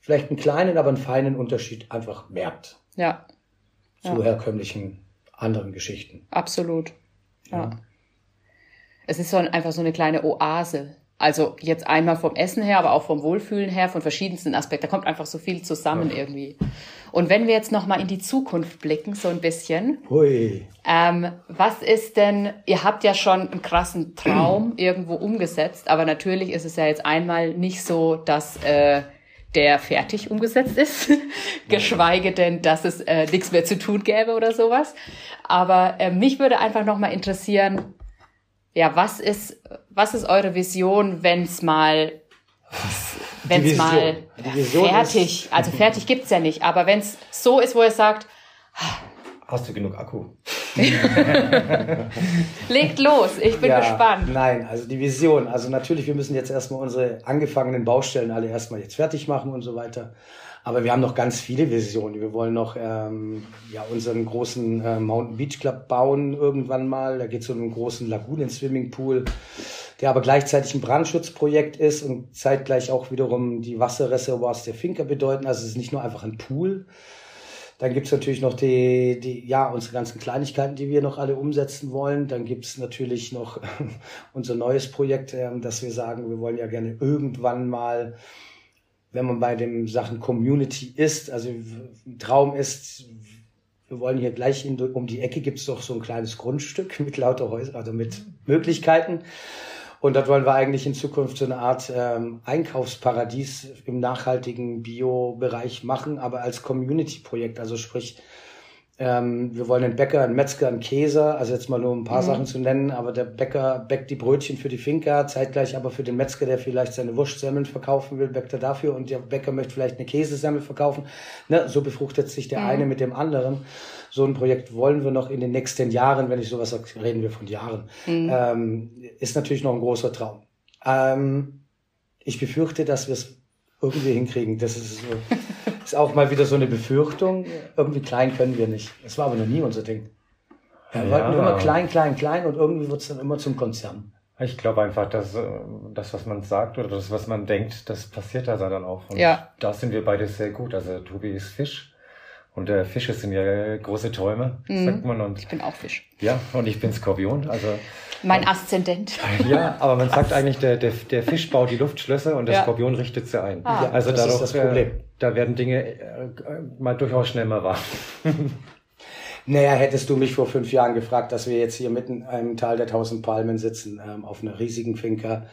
vielleicht einen kleinen, aber einen feinen Unterschied einfach merkt. Ja. Zu ja. herkömmlichen anderen Geschichten. Absolut. ja. ja. Es ist so ein, einfach so eine kleine Oase also jetzt einmal vom Essen her, aber auch vom Wohlfühlen her, von verschiedensten Aspekten. Da kommt einfach so viel zusammen ja. irgendwie. Und wenn wir jetzt nochmal in die Zukunft blicken, so ein bisschen. Hui. Ähm, was ist denn, ihr habt ja schon einen krassen Traum irgendwo umgesetzt, aber natürlich ist es ja jetzt einmal nicht so, dass äh, der fertig umgesetzt ist, geschweige denn, dass es äh, nichts mehr zu tun gäbe oder sowas. Aber äh, mich würde einfach nochmal interessieren, ja, was ist, was ist eure Vision, wenn es mal, wenn es mal fertig, ist, also fertig gibt's ja nicht, aber wenn es so ist, wo ihr sagt, Hast du genug Akku? Legt los, ich bin ja, gespannt. Nein, also die Vision. Also natürlich, wir müssen jetzt erstmal unsere angefangenen Baustellen alle erstmal jetzt fertig machen und so weiter. Aber wir haben noch ganz viele Visionen. Wir wollen noch ähm, ja, unseren großen äh, Mountain Beach Club bauen irgendwann mal. Da geht es um einen großen Lagunen-Swimmingpool, der aber gleichzeitig ein Brandschutzprojekt ist und zeitgleich auch wiederum die Wasserreservoirs der Finker bedeuten. Also es ist nicht nur einfach ein Pool. Dann gibt's natürlich noch die, die, ja, unsere ganzen Kleinigkeiten, die wir noch alle umsetzen wollen. Dann gibt's natürlich noch unser neues Projekt, ähm, dass wir sagen, wir wollen ja gerne irgendwann mal wenn man bei den Sachen Community ist, also ein Traum ist, wir wollen hier gleich in, um die Ecke gibt es doch so ein kleines Grundstück mit lauter Häusern, also mit Möglichkeiten. Und dort wollen wir eigentlich in Zukunft so eine Art ähm, Einkaufsparadies im nachhaltigen Bio-Bereich machen, aber als Community-Projekt. Also sprich, ähm, wir wollen einen Bäcker, einen Metzger, einen Käser, also jetzt mal nur ein paar mhm. Sachen zu nennen, aber der Bäcker bäckt die Brötchen für die Finca, zeitgleich aber für den Metzger, der vielleicht seine Wurstsemmeln verkaufen will, bäckt er dafür und der Bäcker möchte vielleicht eine Käsesemmel verkaufen. Ne, so befruchtet sich der mhm. eine mit dem anderen. So ein Projekt wollen wir noch in den nächsten Jahren, wenn ich sowas sage, reden wir von Jahren, mhm. ähm, ist natürlich noch ein großer Traum. Ähm, ich befürchte, dass wir es irgendwie hinkriegen. Das ist, so, ist auch mal wieder so eine Befürchtung. Irgendwie klein können wir nicht. Das war aber noch nie unser Ding. Wir ja, wollten immer klein, klein, klein und irgendwie wird es dann immer zum Konzern. Ich glaube einfach, dass äh, das, was man sagt oder das, was man denkt, das passiert da dann auch. Und ja. da sind wir beide sehr gut. Also Tobi ist Fisch und äh, Fische sind ja große Träume, mhm. sagt man. Und ich bin auch Fisch. Ja, und ich bin Skorpion. Also mein Aszendent. Ja, aber man sagt eigentlich, der, der, der Fisch baut die Luftschlösser und der ja. Skorpion richtet sie ein. Ah. Also das dadurch, ist das Problem. Da werden Dinge äh, mal durchaus schnell mal wahr. Naja, hättest du mich vor fünf Jahren gefragt, dass wir jetzt hier mitten im Tal der tausend Palmen sitzen, ähm, auf einer riesigen Finca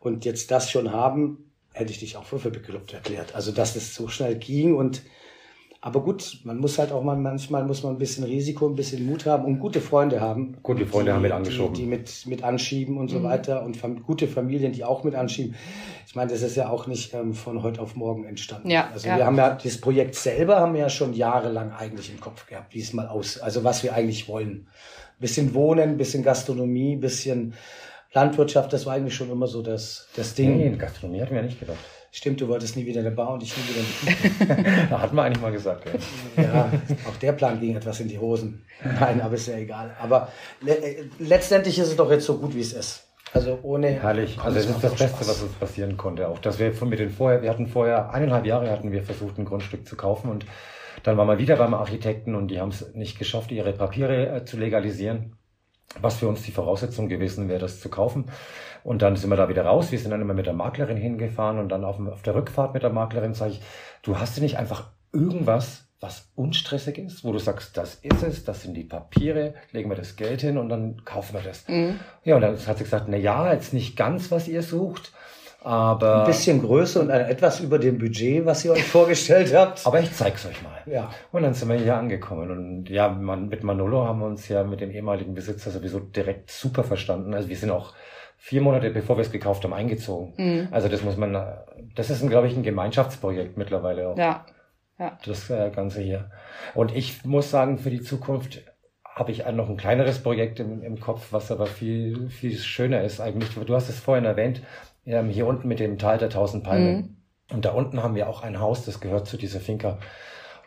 und jetzt das schon haben, hätte ich dich auch für bekloppt erklärt. Also, dass das so schnell ging und aber gut, man muss halt auch mal, manchmal muss man ein bisschen Risiko, ein bisschen Mut haben und gute Freunde haben. Gute Freunde die, haben mit angeschoben. Die, die, mit, mit anschieben und so mhm. weiter und fam gute Familien, die auch mit anschieben. Ich meine, das ist ja auch nicht ähm, von heute auf morgen entstanden. Ja, also ja. wir haben ja, das Projekt selber haben wir ja schon jahrelang eigentlich im Kopf gehabt, wie es mal aus, also was wir eigentlich wollen. Bisschen Wohnen, bisschen Gastronomie, bisschen Landwirtschaft, das war eigentlich schon immer so das, das Ding. Nee, Gastronomie hatten wir ja nicht gedacht. Stimmt, du wolltest nie wieder eine Bar und ich nie wieder Da hat man eigentlich mal gesagt. Ja. ja, auch der Plan ging etwas in die Hosen. Nein, aber ist ja egal. Aber le äh, letztendlich ist es doch jetzt so gut, wie es ist. Also ohne. Herrlich. Also es ist das Beste, Spaß. was uns passieren konnte. Auch dass wir von mit den vorher, wir hatten vorher eineinhalb Jahre hatten wir versucht, ein Grundstück zu kaufen und dann waren wir wieder beim Architekten und die haben es nicht geschafft, ihre Papiere äh, zu legalisieren was für uns die Voraussetzung gewesen wäre, das zu kaufen. Und dann sind wir da wieder raus. Wir sind dann immer mit der Maklerin hingefahren und dann auf, auf der Rückfahrt mit der Maklerin sage ich, du hast du nicht einfach irgendwas, was unstressig ist, wo du sagst, das ist es, das sind die Papiere, legen wir das Geld hin und dann kaufen wir das. Mhm. Ja, und dann hat sie gesagt, na ja, jetzt nicht ganz, was ihr sucht, Aber ein bisschen größer und etwas über dem Budget, was ihr euch vorgestellt habt. Aber ich zeig's euch mal. Ja. Und dann sind wir hier angekommen. Und ja, man, mit Manolo haben wir uns ja mit dem ehemaligen Besitzer sowieso direkt super verstanden. Also wir sind auch vier Monate bevor wir es gekauft haben, eingezogen. Mhm. Also das muss man, das ist, glaube ich, ein Gemeinschaftsprojekt mittlerweile auch. Ja. ja. Das äh, Ganze hier. Und ich muss sagen, für die Zukunft habe ich noch ein kleineres Projekt im, im Kopf, was aber viel, viel schöner ist eigentlich. Du hast es vorhin erwähnt, ähm, hier unten mit dem Tal der tausend Palmen. Mhm. Und da unten haben wir auch ein Haus, das gehört zu dieser Finca.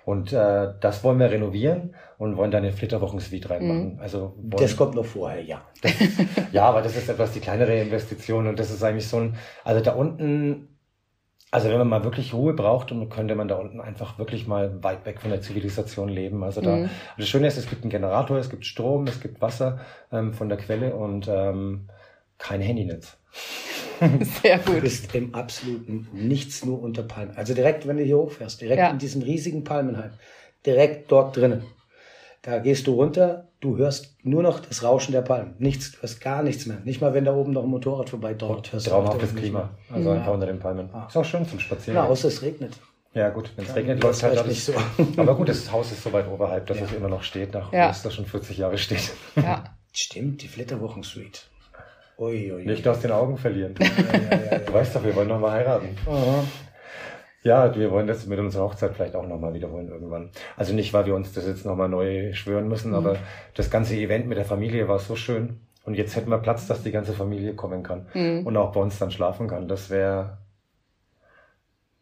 Und äh, das wollen wir renovieren und wollen da eine Flitterwochensuite reinmachen. Mhm. Also das kommt noch vorher, ja. Das, ja, aber das ist etwas die kleinere Investition und das ist eigentlich so ein, also da unten, also wenn man mal wirklich Ruhe braucht, dann könnte man da unten einfach wirklich mal weit weg von der Zivilisation leben. Also da, mhm. das Schöne ist, es gibt einen Generator, es gibt Strom, es gibt Wasser ähm, von der Quelle und ähm, kein Handynetz. Sehr gut. Du bist im absoluten Nichts nur unter Palmen. Also direkt, wenn du hier hochfährst, direkt ja. in diesen riesigen Palmenheim, direkt dort drinnen. Da gehst du runter, du hörst nur noch das Rauschen der Palmen. Nichts, du hörst gar nichts mehr. Nicht mal, wenn da oben noch ein Motorrad vorbei dort hörst. Traumhaftes Klima. Also ja. einfach unter den Palmen. Ah. Ist auch schön zum Spazieren. Ja, außer es regnet. Ja, gut, wenn es regnet, läuft halt alles. so. Aber gut, das Haus ist so weit oberhalb, dass ja. es immer noch steht, nach ja. es da schon 40 Jahre steht. Ja. Stimmt, die Flitterwochen-Suite. Ui, ui, Nicht aus den Augen verlieren. Ja, ja, ja, du weißt doch, wir wollen noch mal heiraten. Aha. Ja, wir wollen das mit unserer Hochzeit vielleicht auch nochmal wiederholen irgendwann. Also nicht, weil wir uns das jetzt nochmal neu schwören müssen, mhm. aber das ganze Event mit der Familie war so schön. Und jetzt hätten wir Platz, dass die ganze Familie kommen kann mhm. und auch bei uns dann schlafen kann. Das wäre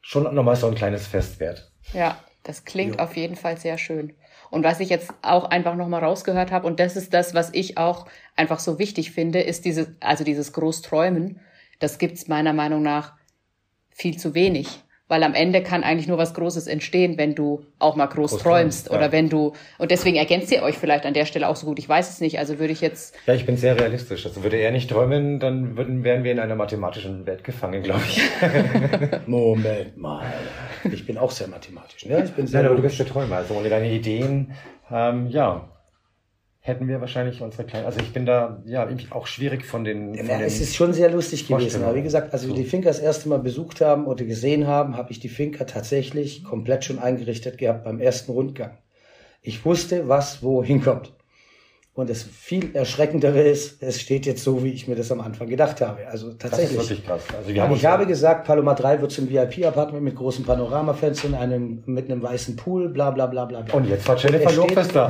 schon nochmal so ein kleines Fest wert. Ja, das klingt jo. auf jeden Fall sehr schön. Und was ich jetzt auch einfach nochmal rausgehört habe, und das ist das, was ich auch einfach so wichtig finde, ist dieses, also dieses Großträumen. Das gibt's meiner Meinung nach viel zu wenig weil am Ende kann eigentlich nur was Großes entstehen, wenn du auch mal groß, groß träumst ja. oder wenn du und deswegen ergänzt ihr euch vielleicht an der Stelle auch so gut. Ich weiß es nicht, also würde ich jetzt Ja, ich bin sehr realistisch. Also würde er nicht träumen, dann würden wären wir in einer mathematischen Welt gefangen, glaube ich. Moment mal. Ich bin auch sehr mathematisch, ne? Ich bin sehr Nein, aber du bist der Träumer, also ohne deine Ideen ähm, ja, hätten wir wahrscheinlich unsere kleinen. Also ich bin da ja auch schwierig von den. Von ja, den es ist schon sehr lustig gewesen. Aber wie gesagt, als wir die Finca das erste Mal besucht haben oder gesehen haben, habe ich die Finca tatsächlich komplett schon eingerichtet gehabt beim ersten Rundgang. Ich wusste, was wo hinkommt. Und das viel erschreckendere ist, es steht jetzt so, wie ich mir das am Anfang gedacht habe. Also tatsächlich. Das ist wirklich krass. Also wir haben ich habe gesagt, Paloma 3 wird zum VIP-Apartment mit großen Panoramafenstern, einem, mit einem weißen Pool, bla bla bla bla. Und jetzt war Jennifer Lopez da.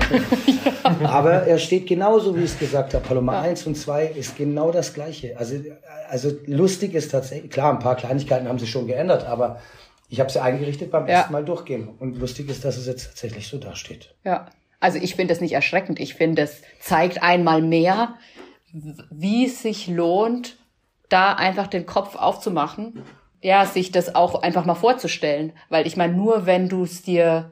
Aber er steht genauso, wie ich es gesagt habe. Paloma ja. 1 und 2 ist genau das Gleiche. Also, also lustig ist tatsächlich, klar, ein paar Kleinigkeiten haben sich schon geändert, aber ich habe sie eingerichtet beim ja. ersten Mal durchgehen. Und lustig ist, dass es jetzt tatsächlich so dasteht. Ja. Also ich finde das nicht erschreckend. Ich finde, es zeigt einmal mehr, wie es sich lohnt, da einfach den Kopf aufzumachen, ja, sich das auch einfach mal vorzustellen. Weil ich meine, nur wenn du es dir,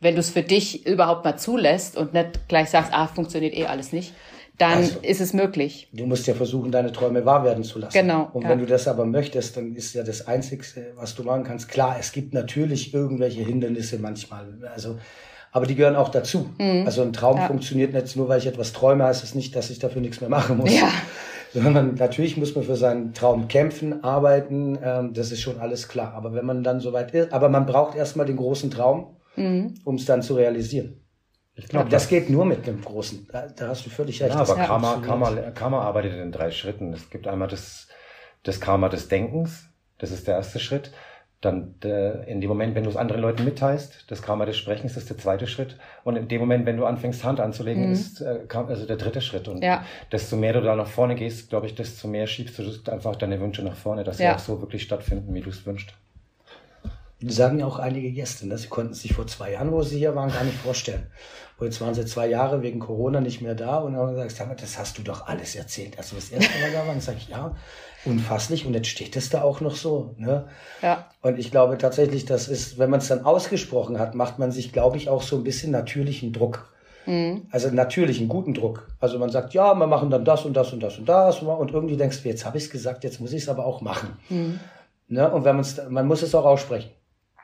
wenn du es für dich überhaupt mal zulässt und nicht gleich sagst, ah, funktioniert eh alles nicht, dann also, ist es möglich. Du musst ja versuchen, deine Träume wahr werden zu lassen. Genau. Und ja. wenn du das aber möchtest, dann ist ja das Einzige, was du machen kannst. Klar, es gibt natürlich irgendwelche Hindernisse manchmal. Also aber die gehören auch dazu. Mhm. Also ein Traum ja. funktioniert nicht nur, weil ich etwas träume, heißt es das nicht, dass ich dafür nichts mehr machen muss. Ja. Sondern natürlich muss man für seinen Traum kämpfen, arbeiten, ähm, das ist schon alles klar. Aber wenn man dann soweit ist, aber man braucht erstmal den großen Traum, mhm. um es dann zu realisieren. Ich glaube, das, das, geht nur mit dem Großen. Da, da hast du völlig recht. Ja, aber Karma, Karma, Karma arbeitet in drei Schritten. Es gibt einmal das, das Karma des Denkens. Das ist der erste Schritt. Dann äh, in dem Moment, wenn du es anderen Leuten mitteilst, das Karma des Sprechens ist der zweite Schritt. Und in dem Moment, wenn du anfängst, Hand anzulegen, mhm. ist äh, also der dritte Schritt. Und ja. desto mehr du da nach vorne gehst, glaube ich, desto mehr schiebst du einfach deine Wünsche nach vorne, dass ja. sie auch so wirklich stattfinden, wie du es wünschst. Sagen ja auch einige Gäste, ne? sie konnten sich vor zwei Jahren, wo sie hier waren, gar nicht vorstellen. Und jetzt waren sie zwei Jahre wegen Corona nicht mehr da und haben gesagt, das hast du doch alles erzählt, als wir das erste Mal da waren. Sag ich, ja, unfasslich und jetzt steht es da auch noch so. Ne? Ja. Und ich glaube tatsächlich, das ist, wenn man es dann ausgesprochen hat, macht man sich, glaube ich, auch so ein bisschen natürlichen Druck. Mhm. Also natürlichen, guten Druck. Also man sagt, ja, wir machen dann das und das und das und das und irgendwie denkst du, jetzt habe ich es gesagt, jetzt muss ich es aber auch machen. Mhm. Ne? Und wenn man's, man muss es auch aussprechen.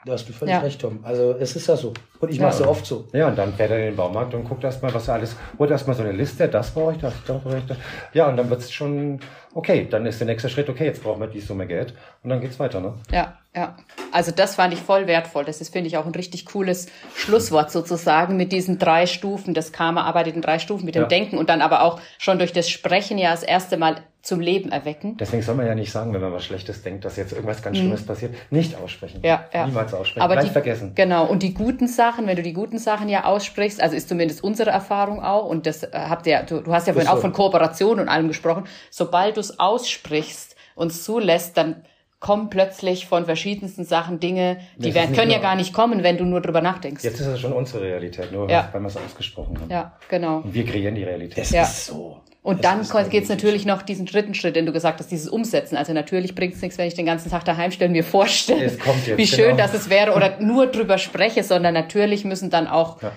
Da hast du völlig ja. recht, Tom. Also es ist ja so. Und ich ja. mache es ja oft so. Ja, und dann fährt er in den Baumarkt und guckt erstmal, was er alles, holt erstmal so eine Liste, das brauche ich, das, das brauche ich, das. Ja, und dann wird es schon, okay, dann ist der nächste Schritt, okay, jetzt brauchen wir die Summe Geld und dann geht's weiter, ne? Ja, ja. Also das fand ich voll wertvoll. Das ist, finde ich, auch ein richtig cooles Schlusswort sozusagen mit diesen drei Stufen. Das Karma arbeitet in drei Stufen mit dem ja. Denken und dann aber auch schon durch das Sprechen ja das erste Mal zum Leben erwecken. Deswegen soll man ja nicht sagen, wenn man was Schlechtes denkt, dass jetzt irgendwas ganz mhm. Schlimmes mhm. passiert. Nicht aussprechen. Ja, ja. Niemals aussprechen. Aber Gleich die, vergessen. Genau. Und die guten Sachen, wenn du die guten Sachen ja aussprichst, also ist zumindest unsere Erfahrung auch, und das äh, habt ihr, du, du hast ja vorhin auch von Kooperation und allem gesprochen, sobald du es aussprichst und zulässt, dann kommen plötzlich von verschiedensten Sachen Dinge, die werden, können ja gar nicht kommen, wenn du nur drüber nachdenkst. Jetzt ist es schon unsere Realität, nur ja. weil wir es ausgesprochen haben. Ja, genau. Und wir kreieren die Realität. Das ja. ist so. Und das dann geht es natürlich noch diesen dritten Schritt, den du gesagt hast, dieses Umsetzen. Also natürlich bringt es nichts, wenn ich den ganzen Tag daheim stelle, mir vorstelle, wie schön genau. das es wäre oder nur drüber spreche, sondern natürlich müssen dann auch, ja.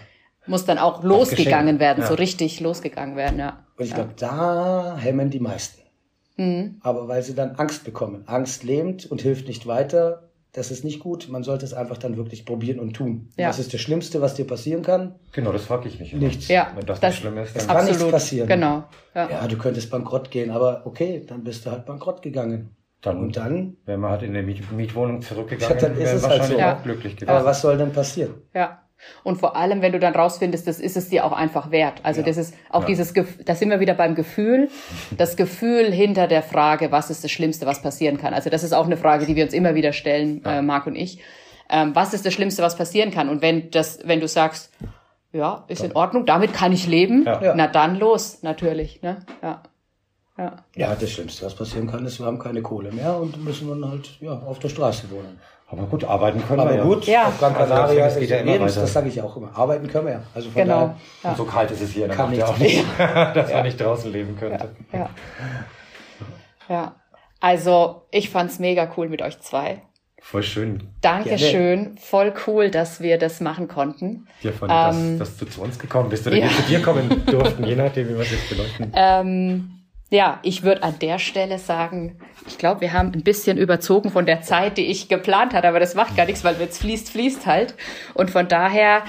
muss dann auch losgegangen werden, ja. so richtig losgegangen werden, ja. Und ich glaube, da hemmen die meisten. Mhm. Aber weil sie dann Angst bekommen. Angst lähmt und hilft nicht weiter das ist nicht gut. Man sollte es einfach dann wirklich probieren und tun. Ja. Das ist das Schlimmste, was dir passieren kann. Genau, das frage ich mich. Immer. Nichts. Ja, Wenn das, das nicht schlimm ist, dann es kann nichts passieren. Genau. Ja. ja, du könntest bankrott gehen, aber okay, dann bist du halt bankrott gegangen. Dann, und dann, wenn man halt in der Miet Mietwohnung zurückgegangen, ja, dann ist es halt so. auch glücklich gewesen. Aber was soll denn passieren? Ja. Und vor allem, wenn du dann rausfindest, das ist es dir auch einfach wert. Also ja. das ist auch ja. dieses, da sind wir wieder beim Gefühl, das Gefühl hinter der Frage, was ist das Schlimmste, was passieren kann. Also das ist auch eine Frage, die wir uns immer wieder stellen, ja. äh, Marc und ich. Ähm, was ist das Schlimmste, was passieren kann? Und wenn das, wenn du sagst, ja, ist in Ordnung, damit kann ich leben, na dann los, natürlich. Ne? Ja. Ja. ja, das Schlimmste, was passieren kann, ist, wir haben keine Kohle mehr und müssen dann halt ja, auf der Straße wohnen. Aber gut, arbeiten können Aber wir gut, ja. auf Gran Canaria also, geht ja immer Lebens, das sage ich auch immer. Arbeiten können wir ja. Also von genau. Ja. Und so kalt ist es hier, dann Kann macht ja auch nicht, dass ja. man nicht draußen leben könnte. Ja. ja. ja. Also, ich fand's mega cool mit euch zwei. Voll schön. Dankeschön. Voll cool, dass wir das machen konnten. Ja, von, ähm, dass, dass, du zu uns gekommen bist oder ja. wir zu dir kommen durften, je nachdem, wie wir es jetzt beleuchten. Ähm, ja, ich würde an der Stelle sagen, ich glaube, wir haben ein bisschen überzogen von der Zeit, die ich geplant hatte, aber das macht gar nichts, weil wenn es fließt, fließt halt. Und von daher,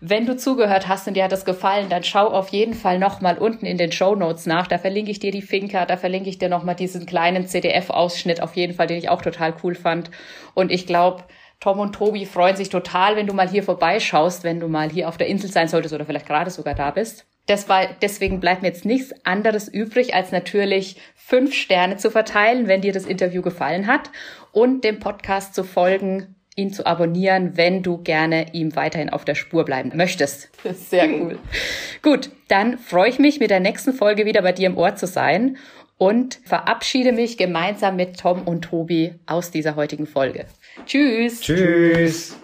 wenn du zugehört hast und dir hat das gefallen, dann schau auf jeden Fall nochmal unten in den Show Notes nach. Da verlinke ich dir die Finca, da verlinke ich dir nochmal diesen kleinen CDF-Ausschnitt auf jeden Fall, den ich auch total cool fand. Und ich glaube, Tom und Tobi freuen sich total, wenn du mal hier vorbeischaust, wenn du mal hier auf der Insel sein solltest oder vielleicht gerade sogar da bist. Das war, deswegen bleibt mir jetzt nichts anderes übrig, als natürlich fünf Sterne zu verteilen, wenn dir das Interview gefallen hat und dem Podcast zu folgen, ihn zu abonnieren, wenn du gerne ihm weiterhin auf der Spur bleiben möchtest. Sehr cool. Gut, dann freue ich mich, mit der nächsten Folge wieder bei dir im Ohr zu sein und verabschiede mich gemeinsam mit Tom und Tobi aus dieser heutigen Folge. Tschüss. Tschüss.